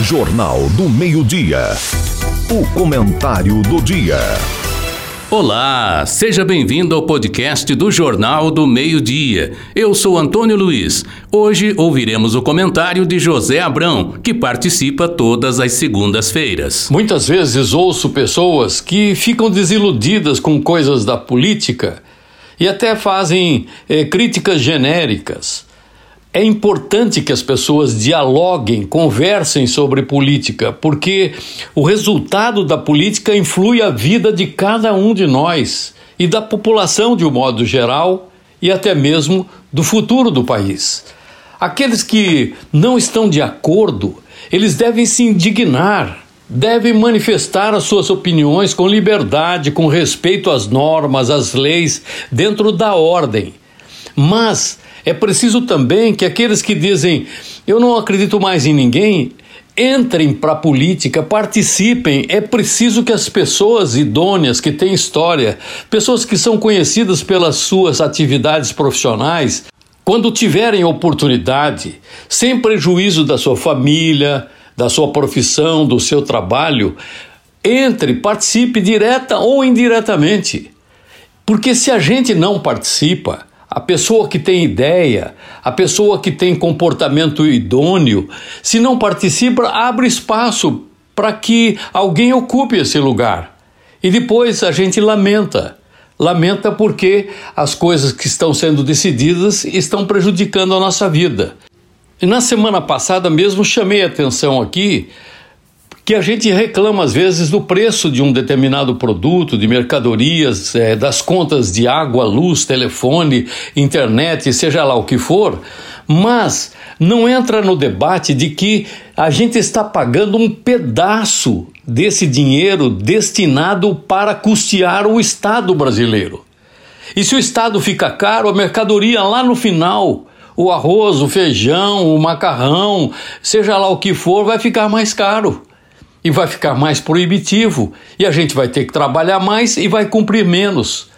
Jornal do Meio-Dia. O comentário do dia. Olá, seja bem-vindo ao podcast do Jornal do Meio-Dia. Eu sou Antônio Luiz. Hoje ouviremos o comentário de José Abrão, que participa todas as segundas-feiras. Muitas vezes ouço pessoas que ficam desiludidas com coisas da política e até fazem eh, críticas genéricas. É importante que as pessoas dialoguem, conversem sobre política, porque o resultado da política influi a vida de cada um de nós e da população de um modo geral e até mesmo do futuro do país. Aqueles que não estão de acordo, eles devem se indignar, devem manifestar as suas opiniões com liberdade, com respeito às normas, às leis, dentro da ordem. Mas é preciso também que aqueles que dizem eu não acredito mais em ninguém entrem para a política, participem. É preciso que as pessoas idôneas, que têm história, pessoas que são conhecidas pelas suas atividades profissionais, quando tiverem oportunidade, sem prejuízo da sua família, da sua profissão, do seu trabalho, entre, participe direta ou indiretamente. Porque se a gente não participa, a pessoa que tem ideia, a pessoa que tem comportamento idôneo, se não participa, abre espaço para que alguém ocupe esse lugar. E depois a gente lamenta. Lamenta porque as coisas que estão sendo decididas estão prejudicando a nossa vida. E na semana passada mesmo chamei atenção aqui que a gente reclama às vezes do preço de um determinado produto, de mercadorias, é, das contas de água, luz, telefone, internet, seja lá o que for, mas não entra no debate de que a gente está pagando um pedaço desse dinheiro destinado para custear o Estado brasileiro. E se o Estado fica caro, a mercadoria lá no final, o arroz, o feijão, o macarrão, seja lá o que for, vai ficar mais caro e vai ficar mais proibitivo, e a gente vai ter que trabalhar mais e vai cumprir menos.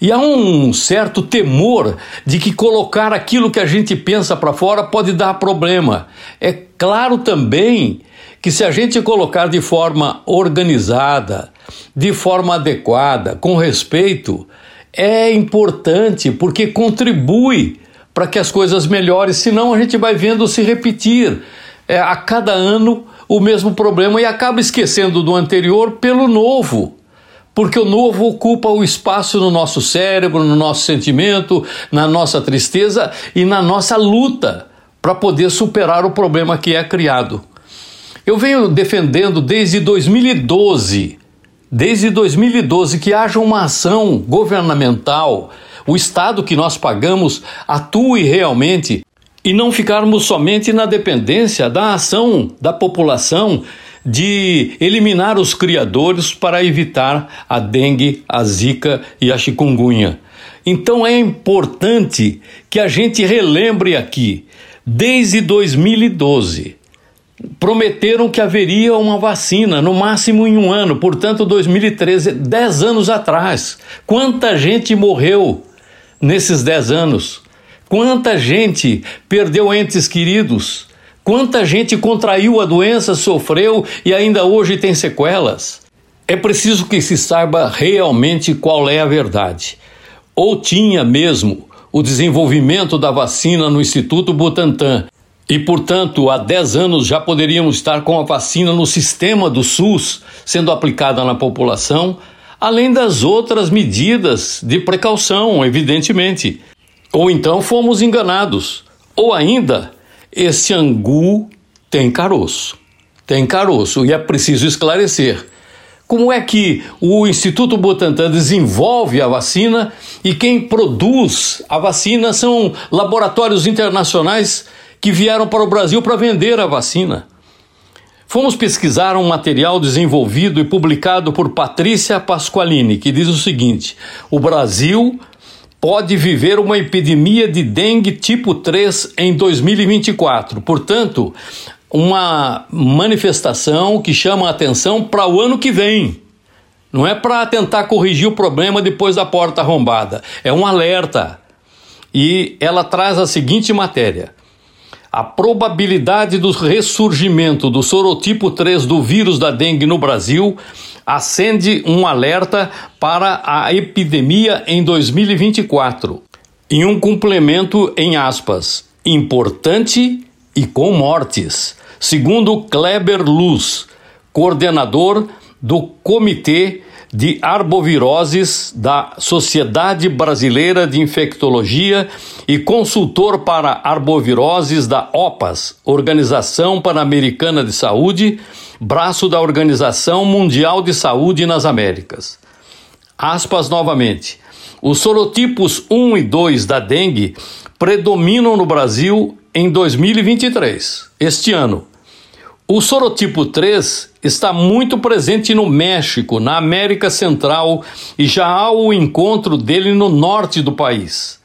E há um certo temor de que colocar aquilo que a gente pensa para fora pode dar problema. É claro também que se a gente colocar de forma organizada, de forma adequada, com respeito, é importante porque contribui para que as coisas melhorem, senão a gente vai vendo se repetir. É, a cada ano o mesmo problema e acaba esquecendo do anterior pelo novo. Porque o novo ocupa o espaço no nosso cérebro, no nosso sentimento, na nossa tristeza e na nossa luta para poder superar o problema que é criado. Eu venho defendendo desde 2012, desde 2012, que haja uma ação governamental, o Estado que nós pagamos atue realmente e não ficarmos somente na dependência da ação da população de eliminar os criadores para evitar a dengue, a zika e a chikungunya. Então é importante que a gente relembre aqui, desde 2012, prometeram que haveria uma vacina, no máximo em um ano, portanto, 2013, dez anos atrás. Quanta gente morreu nesses dez anos? Quanta gente perdeu entes queridos? Quanta gente contraiu a doença, sofreu e ainda hoje tem sequelas? É preciso que se saiba realmente qual é a verdade. Ou tinha mesmo o desenvolvimento da vacina no Instituto Butantan, e, portanto, há 10 anos já poderíamos estar com a vacina no sistema do SUS sendo aplicada na população, além das outras medidas de precaução, evidentemente. Ou então fomos enganados. Ou ainda, esse angu tem caroço. Tem caroço e é preciso esclarecer. Como é que o Instituto Butantan desenvolve a vacina e quem produz a vacina são laboratórios internacionais que vieram para o Brasil para vender a vacina? Fomos pesquisar um material desenvolvido e publicado por Patrícia Pasqualini, que diz o seguinte: o Brasil pode viver uma epidemia de dengue tipo 3 em 2024. Portanto, uma manifestação que chama a atenção para o ano que vem. Não é para tentar corrigir o problema depois da porta arrombada, é um alerta. E ela traz a seguinte matéria: a probabilidade do ressurgimento do sorotipo 3 do vírus da dengue no Brasil acende um alerta para a epidemia em 2024. Em um complemento em aspas, importante e com mortes, segundo Kleber Luz, coordenador do Comitê de Arboviroses da Sociedade Brasileira de Infectologia e consultor para arboviroses da OPAS, Organização Pan-Americana de Saúde, braço da Organização Mundial de Saúde nas Américas. Aspas novamente. Os sorotipos 1 e 2 da dengue predominam no Brasil em 2023, este ano. O sorotipo 3 está muito presente no México, na América Central e já há o encontro dele no norte do país.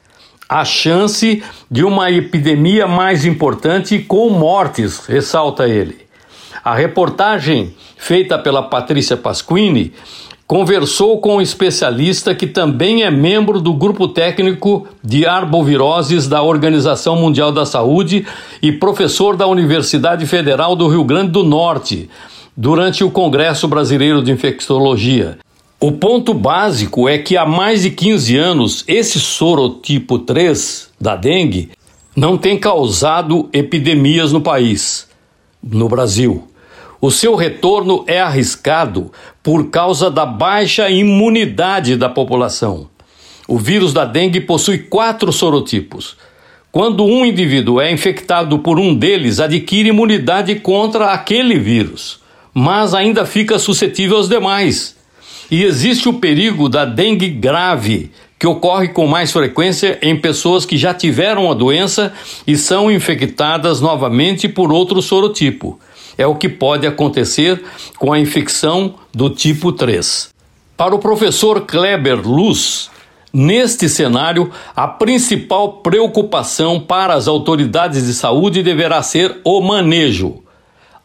A chance de uma epidemia mais importante com mortes, ressalta ele. A reportagem feita pela Patrícia Pasquini conversou com um especialista que também é membro do grupo técnico de arboviroses da Organização Mundial da Saúde e professor da Universidade Federal do Rio Grande do Norte, durante o Congresso Brasileiro de Infectologia. O ponto básico é que há mais de 15 anos esse sorotipo 3 da dengue não tem causado epidemias no país, no Brasil. O seu retorno é arriscado por causa da baixa imunidade da população. O vírus da dengue possui quatro sorotipos. Quando um indivíduo é infectado por um deles, adquire imunidade contra aquele vírus, mas ainda fica suscetível aos demais. E existe o perigo da dengue grave, que ocorre com mais frequência em pessoas que já tiveram a doença e são infectadas novamente por outro sorotipo. É o que pode acontecer com a infecção do tipo 3. Para o professor Kleber Luz, neste cenário, a principal preocupação para as autoridades de saúde deverá ser o manejo.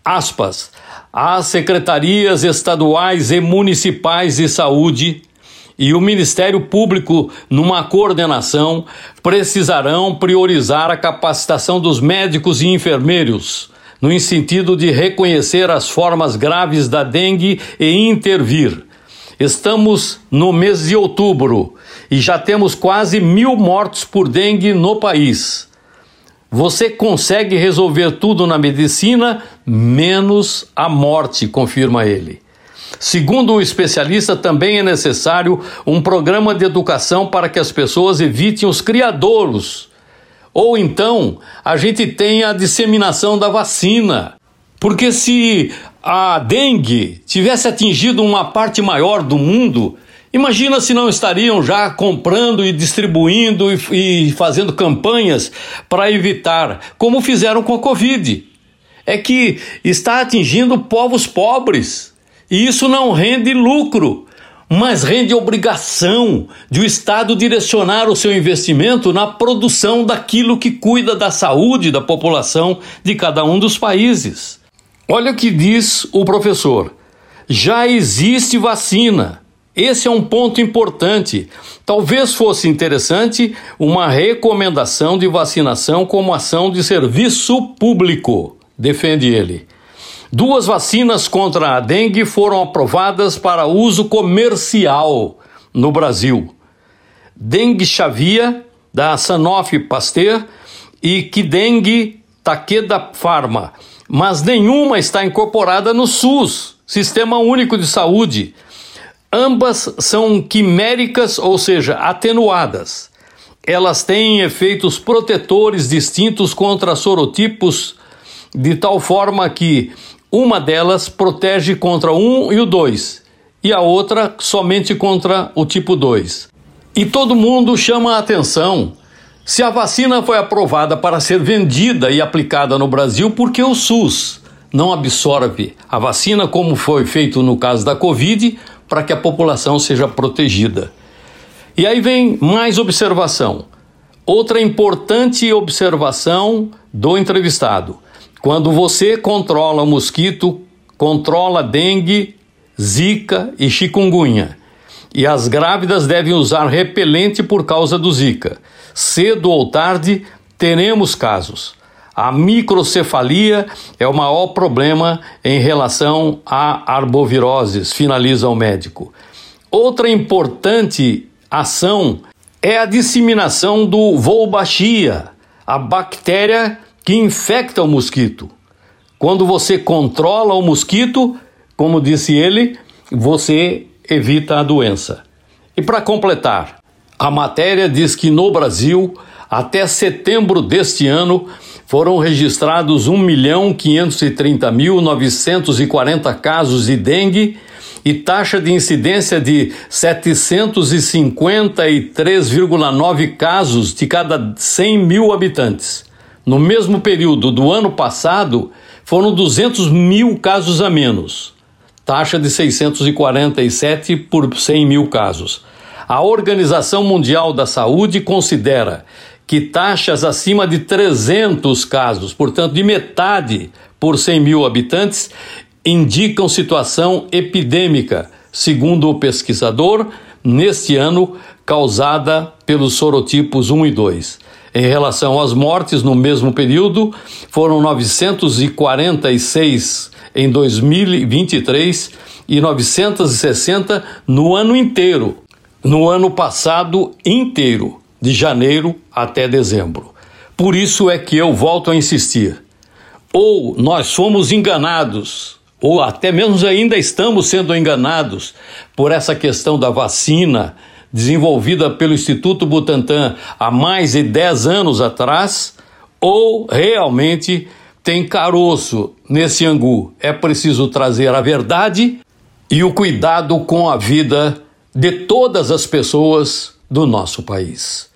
Aspas. As secretarias estaduais e municipais de saúde e o Ministério Público, numa coordenação, precisarão priorizar a capacitação dos médicos e enfermeiros no sentido de reconhecer as formas graves da dengue e intervir. Estamos no mês de outubro e já temos quase mil mortos por dengue no país. Você consegue resolver tudo na medicina, menos a morte, confirma ele. Segundo o especialista, também é necessário um programa de educação para que as pessoas evitem os criadouros ou então a gente tem a disseminação da vacina. Porque se a dengue tivesse atingido uma parte maior do mundo, imagina se não estariam já comprando e distribuindo e, e fazendo campanhas para evitar, como fizeram com a Covid. É que está atingindo povos pobres e isso não rende lucro mas rende obrigação de o Estado direcionar o seu investimento na produção daquilo que cuida da saúde da população de cada um dos países. Olha o que diz o professor. Já existe vacina. Esse é um ponto importante. Talvez fosse interessante uma recomendação de vacinação como ação de serviço público, defende ele. Duas vacinas contra a dengue foram aprovadas para uso comercial no Brasil. Dengue Xavia, da Sanofi Pasteur, e Kidengue Takeda Pharma, mas nenhuma está incorporada no SUS, Sistema Único de Saúde. Ambas são quiméricas, ou seja, atenuadas. Elas têm efeitos protetores distintos contra sorotipos, de tal forma que uma delas protege contra 1 e o 2, e a outra somente contra o tipo 2. E todo mundo chama a atenção se a vacina foi aprovada para ser vendida e aplicada no Brasil, porque o SUS não absorve a vacina, como foi feito no caso da Covid, para que a população seja protegida. E aí vem mais observação. Outra importante observação do entrevistado. Quando você controla o mosquito, controla dengue, zika e chikungunya. E as grávidas devem usar repelente por causa do zika. Cedo ou tarde teremos casos. A microcefalia é o maior problema em relação à arboviroses, finaliza o médico. Outra importante ação é a disseminação do Wolbachia, a bactéria que infecta o mosquito. Quando você controla o mosquito, como disse ele, você evita a doença. E para completar, a matéria diz que no Brasil, até setembro deste ano, foram registrados 1.530.940 casos de dengue e taxa de incidência de 753,9 casos de cada 100 mil habitantes. No mesmo período do ano passado, foram 200 mil casos a menos, taxa de 647 por 100 mil casos. A Organização Mundial da Saúde considera que taxas acima de 300 casos, portanto, de metade por 100 mil habitantes, indicam situação epidêmica, segundo o pesquisador, neste ano causada pelos sorotipos 1 e 2. Em relação às mortes, no mesmo período, foram 946 em 2023 e 960 no ano inteiro, no ano passado inteiro, de janeiro até dezembro. Por isso é que eu volto a insistir. Ou nós somos enganados ou até mesmo ainda estamos sendo enganados por essa questão da vacina desenvolvida pelo Instituto Butantan há mais de 10 anos atrás, ou realmente tem caroço nesse angu. É preciso trazer a verdade e o cuidado com a vida de todas as pessoas do nosso país.